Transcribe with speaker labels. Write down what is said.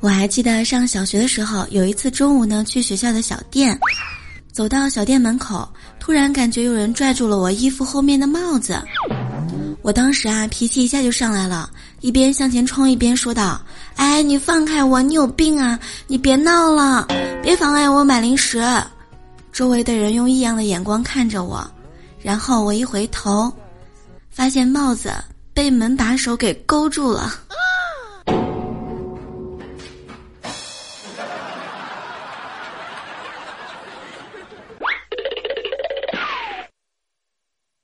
Speaker 1: 我还记得上小学的时候，有一次中午呢，去学校的小店，走到小店门口，突然感觉有人拽住了我衣服后面的帽子。我当时啊，脾气一下就上来了，一边向前冲一边说道。哎，你放开我，你有病啊，你别闹了，别妨碍我买零食。周围的人用异样的眼光看着我，然后我一回头，发现帽子被门把手给勾住了。